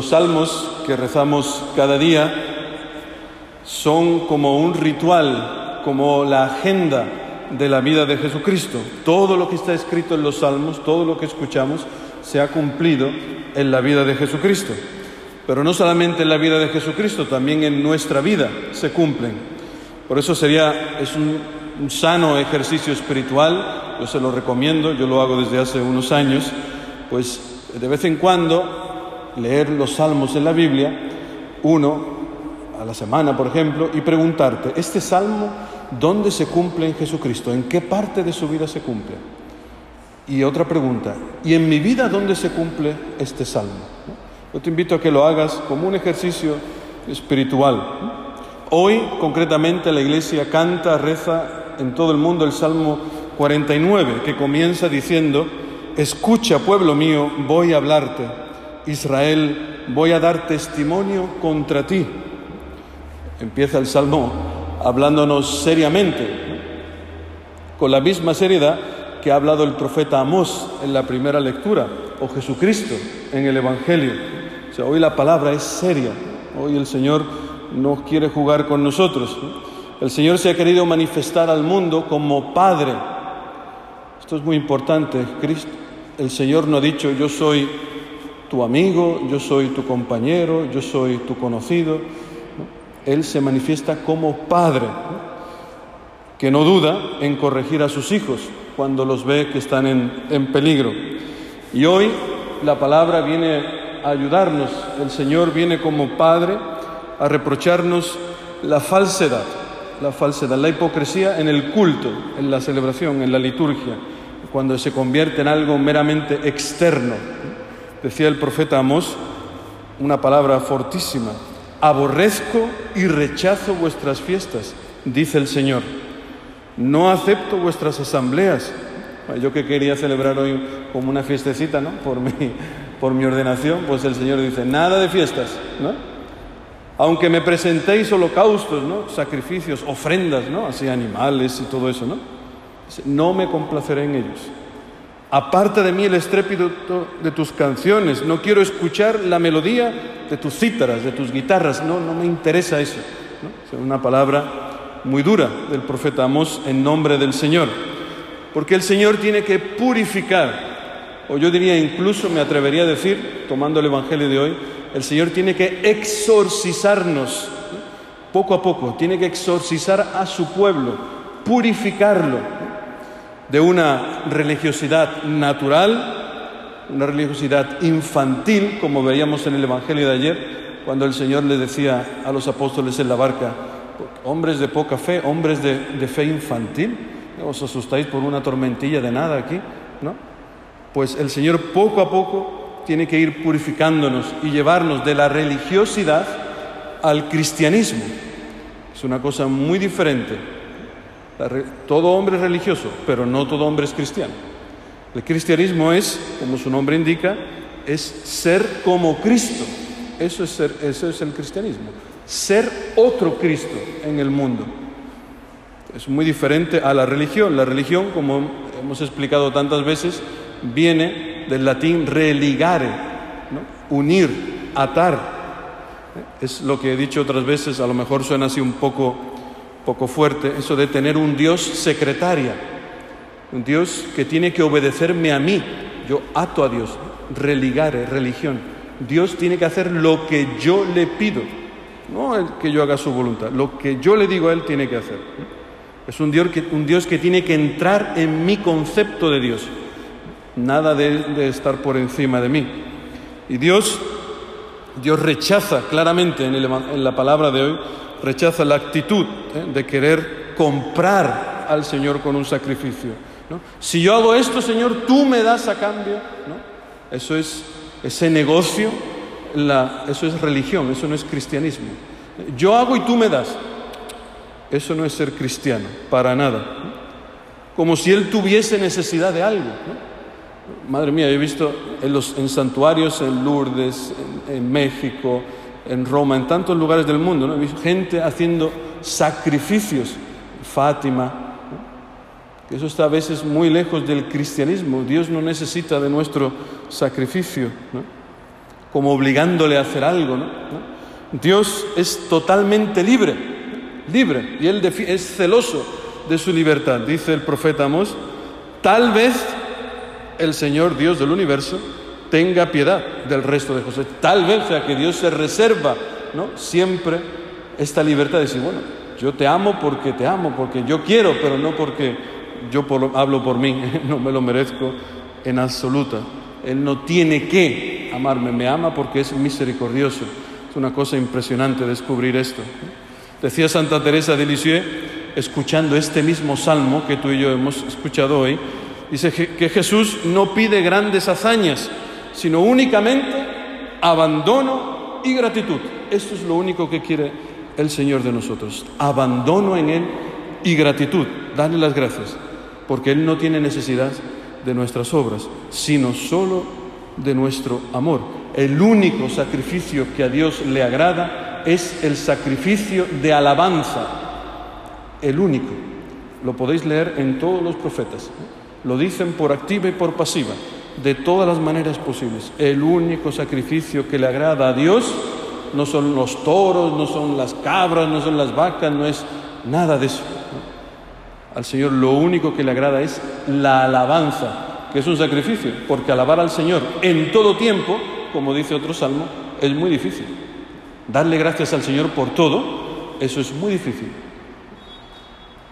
Los salmos que rezamos cada día son como un ritual, como la agenda de la vida de Jesucristo. Todo lo que está escrito en los salmos, todo lo que escuchamos, se ha cumplido en la vida de Jesucristo. Pero no solamente en la vida de Jesucristo, también en nuestra vida se cumplen. Por eso sería, es un, un sano ejercicio espiritual, yo se lo recomiendo, yo lo hago desde hace unos años, pues de vez en cuando leer los salmos en la Biblia, uno a la semana, por ejemplo, y preguntarte, ¿este salmo dónde se cumple en Jesucristo? ¿En qué parte de su vida se cumple? Y otra pregunta, ¿y en mi vida dónde se cumple este salmo? Yo te invito a que lo hagas como un ejercicio espiritual. Hoy, concretamente, la iglesia canta, reza en todo el mundo el Salmo 49, que comienza diciendo, Escucha, pueblo mío, voy a hablarte Israel, voy a dar testimonio contra ti. Empieza el Salmo hablándonos seriamente, con la misma seriedad que ha hablado el profeta Amós en la primera lectura, o Jesucristo en el Evangelio. O sea, hoy la palabra es seria, hoy el Señor no quiere jugar con nosotros. El Señor se ha querido manifestar al mundo como Padre. Esto es muy importante. Cristo, el Señor no ha dicho yo soy tu amigo, yo soy tu compañero, yo soy tu conocido. Él se manifiesta como padre, que no duda en corregir a sus hijos cuando los ve que están en, en peligro. Y hoy la palabra viene a ayudarnos, el Señor viene como padre a reprocharnos la falsedad, la falsedad, la hipocresía en el culto, en la celebración, en la liturgia, cuando se convierte en algo meramente externo decía el profeta Amós, una palabra fortísima, aborrezco y rechazo vuestras fiestas, dice el Señor. No acepto vuestras asambleas. Yo que quería celebrar hoy como una fiestecita, ¿no? Por mi, por mi ordenación, pues el Señor dice, nada de fiestas, ¿no? Aunque me presentéis holocaustos, ¿no? Sacrificios, ofrendas, ¿no? Así animales y todo eso, ¿no? No me complaceré en ellos. Aparta de mí el estrépito de tus canciones. No quiero escuchar la melodía de tus cítaras, de tus guitarras. No, no me interesa eso. Es una palabra muy dura del profeta Amós en nombre del Señor. Porque el Señor tiene que purificar, o yo diría incluso, me atrevería a decir, tomando el Evangelio de hoy, el Señor tiene que exorcizarnos poco a poco, tiene que exorcizar a su pueblo, purificarlo de una religiosidad natural, una religiosidad infantil, como veíamos en el Evangelio de ayer, cuando el Señor le decía a los apóstoles en la barca, hombres de poca fe, hombres de, de fe infantil, os asustáis por una tormentilla de nada aquí, ¿no? Pues el Señor poco a poco tiene que ir purificándonos y llevarnos de la religiosidad al cristianismo. Es una cosa muy diferente todo hombre es religioso, pero no todo hombre es cristiano. El cristianismo es, como su nombre indica, es ser como Cristo. Eso es, ser, eso es el cristianismo. Ser otro Cristo en el mundo. Es muy diferente a la religión. La religión, como hemos explicado tantas veces, viene del latín religare, unir, atar. Es lo que he dicho otras veces, a lo mejor suena así un poco poco fuerte, eso de tener un Dios secretaria, un Dios que tiene que obedecerme a mí. Yo ato a Dios, religare, religión. Dios tiene que hacer lo que yo le pido, no que yo haga su voluntad, lo que yo le digo a Él tiene que hacer. Es un Dios que, un Dios que tiene que entrar en mi concepto de Dios, nada de, estar por encima de mí. Y Dios, Dios rechaza claramente en, en la palabra de hoy rechaza la actitud ¿eh? de querer comprar al Señor con un sacrificio. Si yo hago esto, Señor, tú me das a cambio. Eso es ese negocio, eso es religión, eso no es cristianismo. Yo hago y tú me das. Eso no es ser cristiano, para nada. Como si él tuviese necesidad de algo. Madre mía, he visto en santuarios en Lourdes, en México, en Roma, en tantos lugares del mundo, ¿no? gente haciendo sacrificios, Fátima, que eso está a veces muy lejos del cristianismo, Dios no necesita de nuestro sacrificio. como obligándole a hacer algo. ¿no? Dios es totalmente libre, libre, y Él es celoso de su libertad. Dice el profeta Amós, tal vez el Señor Dios del universo tenga piedad del resto de José. Tal vez, sea, que Dios se reserva ¿no? siempre esta libertad de decir, bueno, yo te amo porque te amo, porque yo quiero, pero no porque yo hablo por mí, no me lo merezco en absoluta. Él no tiene que amarme, me ama porque es misericordioso. Es una cosa impresionante descubrir esto. Decía Santa Teresa de Lisieux, escuchando este mismo salmo que tú y yo hemos escuchado hoy, dice que Jesús no pide grandes hazañas, sino únicamente abandono y gratitud. Esto es lo único que quiere el Señor de nosotros. Abandono en Él y gratitud. Darle las gracias, porque Él no tiene necesidad de nuestras obras, sino solo de nuestro amor. El único sacrificio que a Dios le agrada es el sacrificio de alabanza. El único. Lo podéis leer en todos los profetas. Lo dicen por activa y por pasiva de todas las maneras posibles. El único sacrificio que le agrada a Dios no son los toros, no son las cabras, no son las vacas, no es nada de eso. Al Señor lo único que le agrada es la alabanza, que es un sacrificio, porque alabar al Señor en todo tiempo, como dice otro salmo, es muy difícil. Darle gracias al Señor por todo, eso es muy difícil.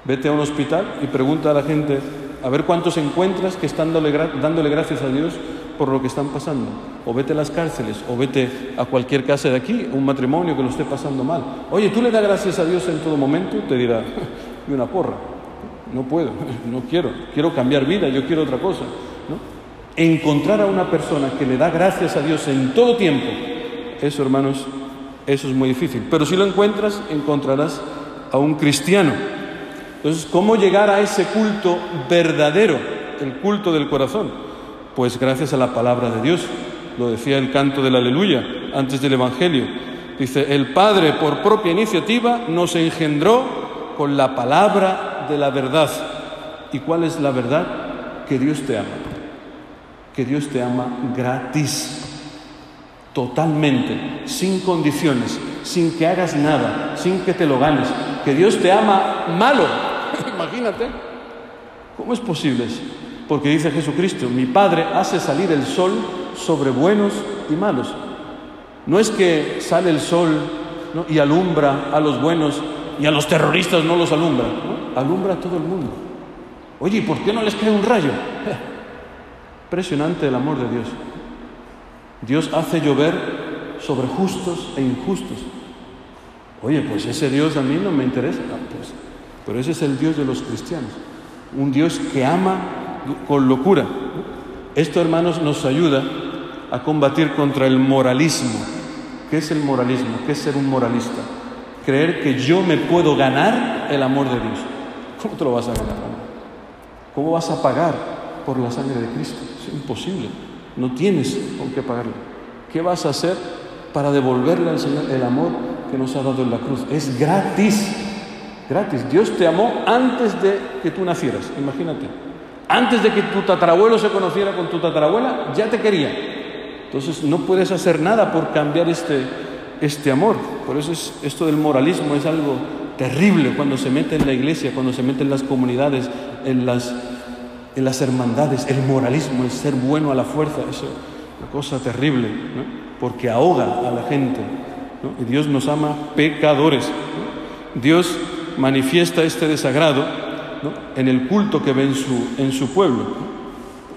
Vete a un hospital y pregunta a la gente, a ver cuántos encuentras que están dándole, gracias a Dios por lo que están pasando. O vete a las cárceles, o vete a cualquier casa de aquí, un matrimonio que lo esté pasando mal. Oye, ¿tú le das gracias a Dios en todo momento? Te dirá, y una porra. No puedo, no quiero, quiero cambiar vida, yo quiero otra cosa. Encontrar a una persona que le da gracias a Dios en todo tiempo, eso hermanos, eso es muy difícil. Pero si lo encuentras, encontrarás a un cristiano entonces, ¿cómo llegar a ese culto verdadero, el culto del corazón? Pues gracias a la palabra de Dios. Lo decía el canto del aleluya antes del Evangelio. Dice, el Padre por propia iniciativa nos engendró con la palabra de la verdad. ¿Y cuál es la verdad? Que Dios te ama. Que Dios te ama gratis, totalmente, sin condiciones, sin que hagas nada, sin que te lo ganes. Que Dios te ama malo, Imagínate. ¿Cómo es posible? Porque dice Jesucristo, mi Padre hace salir el sol sobre buenos y malos. No es que sale el sol y alumbra a los buenos y a los terroristas no los alumbra, alumbra a todo el mundo. Oye, ¿y por qué no les cae un rayo? Impresionante el amor de Dios. Dios hace llover sobre justos e injustos. Oye, pues ese Dios a mí no me interesa. Ah, pues pero ese es el Dios de los cristianos, un Dios que ama con locura. Esto, hermanos, nos ayuda a combatir contra el moralismo. ¿Qué es el moralismo? ¿Qué es ser un moralista? Creer que yo me puedo ganar el amor de Dios. ¿Cómo te lo vas a ganar? ¿Cómo vas a pagar por la sangre de Cristo? Es imposible. No tienes con qué pagarlo. ¿Qué vas a hacer para devolverle al Señor el amor que nos ha dado en la cruz? Es gratis gratis. Dios te amó antes de que tú nacieras, imagínate. Antes de que tu tatarabuelo se conociera con tu tatarabuela, ya te quería. Entonces no puedes hacer nada por cambiar este, este amor. Por eso es, esto del moralismo es algo terrible cuando se mete en la iglesia, cuando se mete en las comunidades, en las, en las hermandades. El moralismo, el ser bueno a la fuerza, es una cosa terrible, porque ahoga a la gente. Y Dios nos ama pecadores. Dios manifiesta este desagrado en el culto que ve en su, en su pueblo.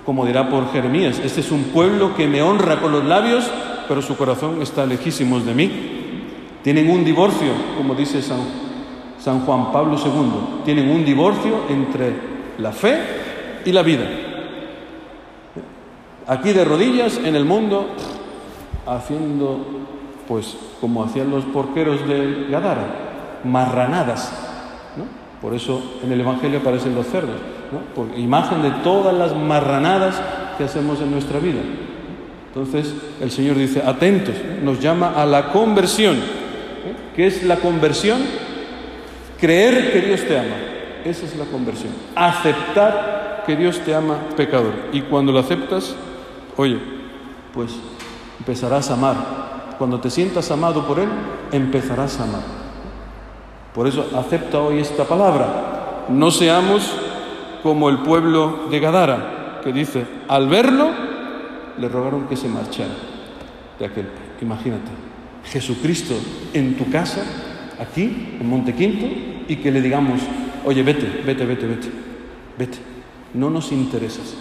Como dirá por Jeremías, este es un pueblo que me honra con los labios, pero su corazón está lejísimos de mí. Tienen un divorcio, como dice San, San Juan Pablo II, tienen un divorcio entre la fe y la vida. Aquí de rodillas en el mundo, haciendo, pues como hacían los porqueros de Gadara, marranadas, por eso en el Evangelio aparecen los cerdos, por imagen de todas las marranadas que hacemos en nuestra vida. Entonces el Señor dice, atentos, nos llama a la conversión. ¿Qué es la conversión? Creer que Dios te ama. Esa es la conversión. Aceptar que Dios te ama pecador. Y cuando lo aceptas, oye, pues empezarás a amar. Cuando te sientas amado por Él, empezarás a amar. Por eso acepta hoy esta palabra. No seamos como el pueblo de Gadara, que dice, al verlo, le rogaron que se marchara de aquel. Imagínate, Jesucristo en tu casa, aquí, en Montequinto, y que le digamos, oye, vete, vete, vete, vete, vete, no nos interesas.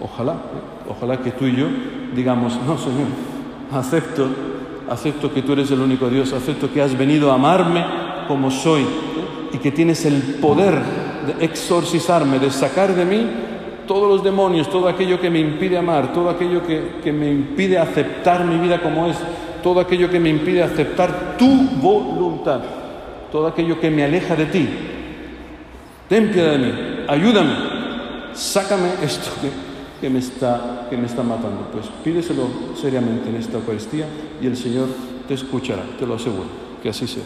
Ojalá, ¿eh? ojalá que tú y yo digamos, no, Señor, acepto, acepto que tú eres el único Dios, acepto que has venido a amarme como soy y que tienes el poder de exorcizarme, de sacar de mí todos los demonios, todo aquello que me impide amar, todo aquello que, que me impide aceptar mi vida como es, todo aquello que me impide aceptar tu voluntad, todo aquello que me aleja de ti. Ten piedad de mí, ayúdame, sácame esto que, me está, que me está matando. Pues pídeselo seriamente en esta Eucaristía y el Señor te escuchará, te lo aseguro, que así sea.